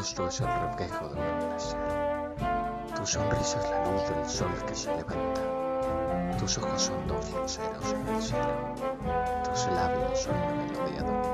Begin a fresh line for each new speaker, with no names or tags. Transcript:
rostro es el reflejo de un amanecer. Tu sonrisa es la luz del sol que se levanta. Tus ojos son dos luceros en el cielo. Tus labios son la melodía de un.